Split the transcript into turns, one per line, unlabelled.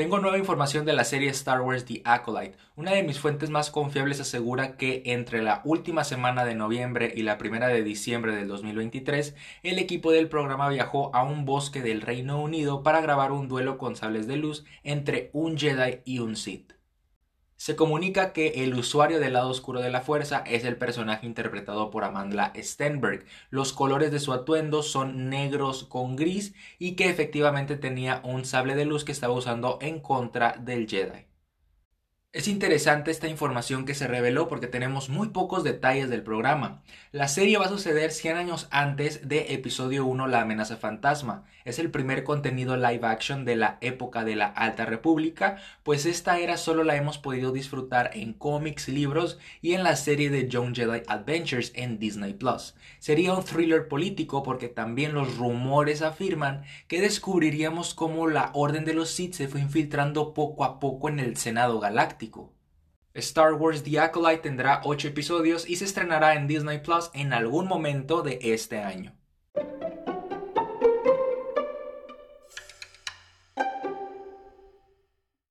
Tengo nueva información de la serie Star Wars The Acolyte. Una de mis fuentes más confiables asegura que entre la última semana de noviembre y la primera de diciembre del 2023, el equipo del programa viajó a un bosque del Reino Unido para grabar un duelo con sables de luz entre un Jedi y un Sith. Se comunica que el usuario del lado oscuro de la fuerza es el personaje interpretado por Amanda Stenberg. Los colores de su atuendo son negros con gris y que efectivamente tenía un sable de luz que estaba usando en contra del Jedi. Es interesante esta información que se reveló porque tenemos muy pocos detalles del programa. La serie va a suceder 100 años antes de episodio 1 La amenaza fantasma. Es el primer contenido live action de la época de la Alta República, pues esta era solo la hemos podido disfrutar en cómics, libros y en la serie de Young Jedi Adventures en Disney Plus. Sería un thriller político porque también los rumores afirman que descubriríamos cómo la Orden de los Sith se fue infiltrando poco a poco en el Senado Galáctico Star Wars The Acolyte tendrá 8 episodios y se estrenará en Disney Plus en algún momento de este año.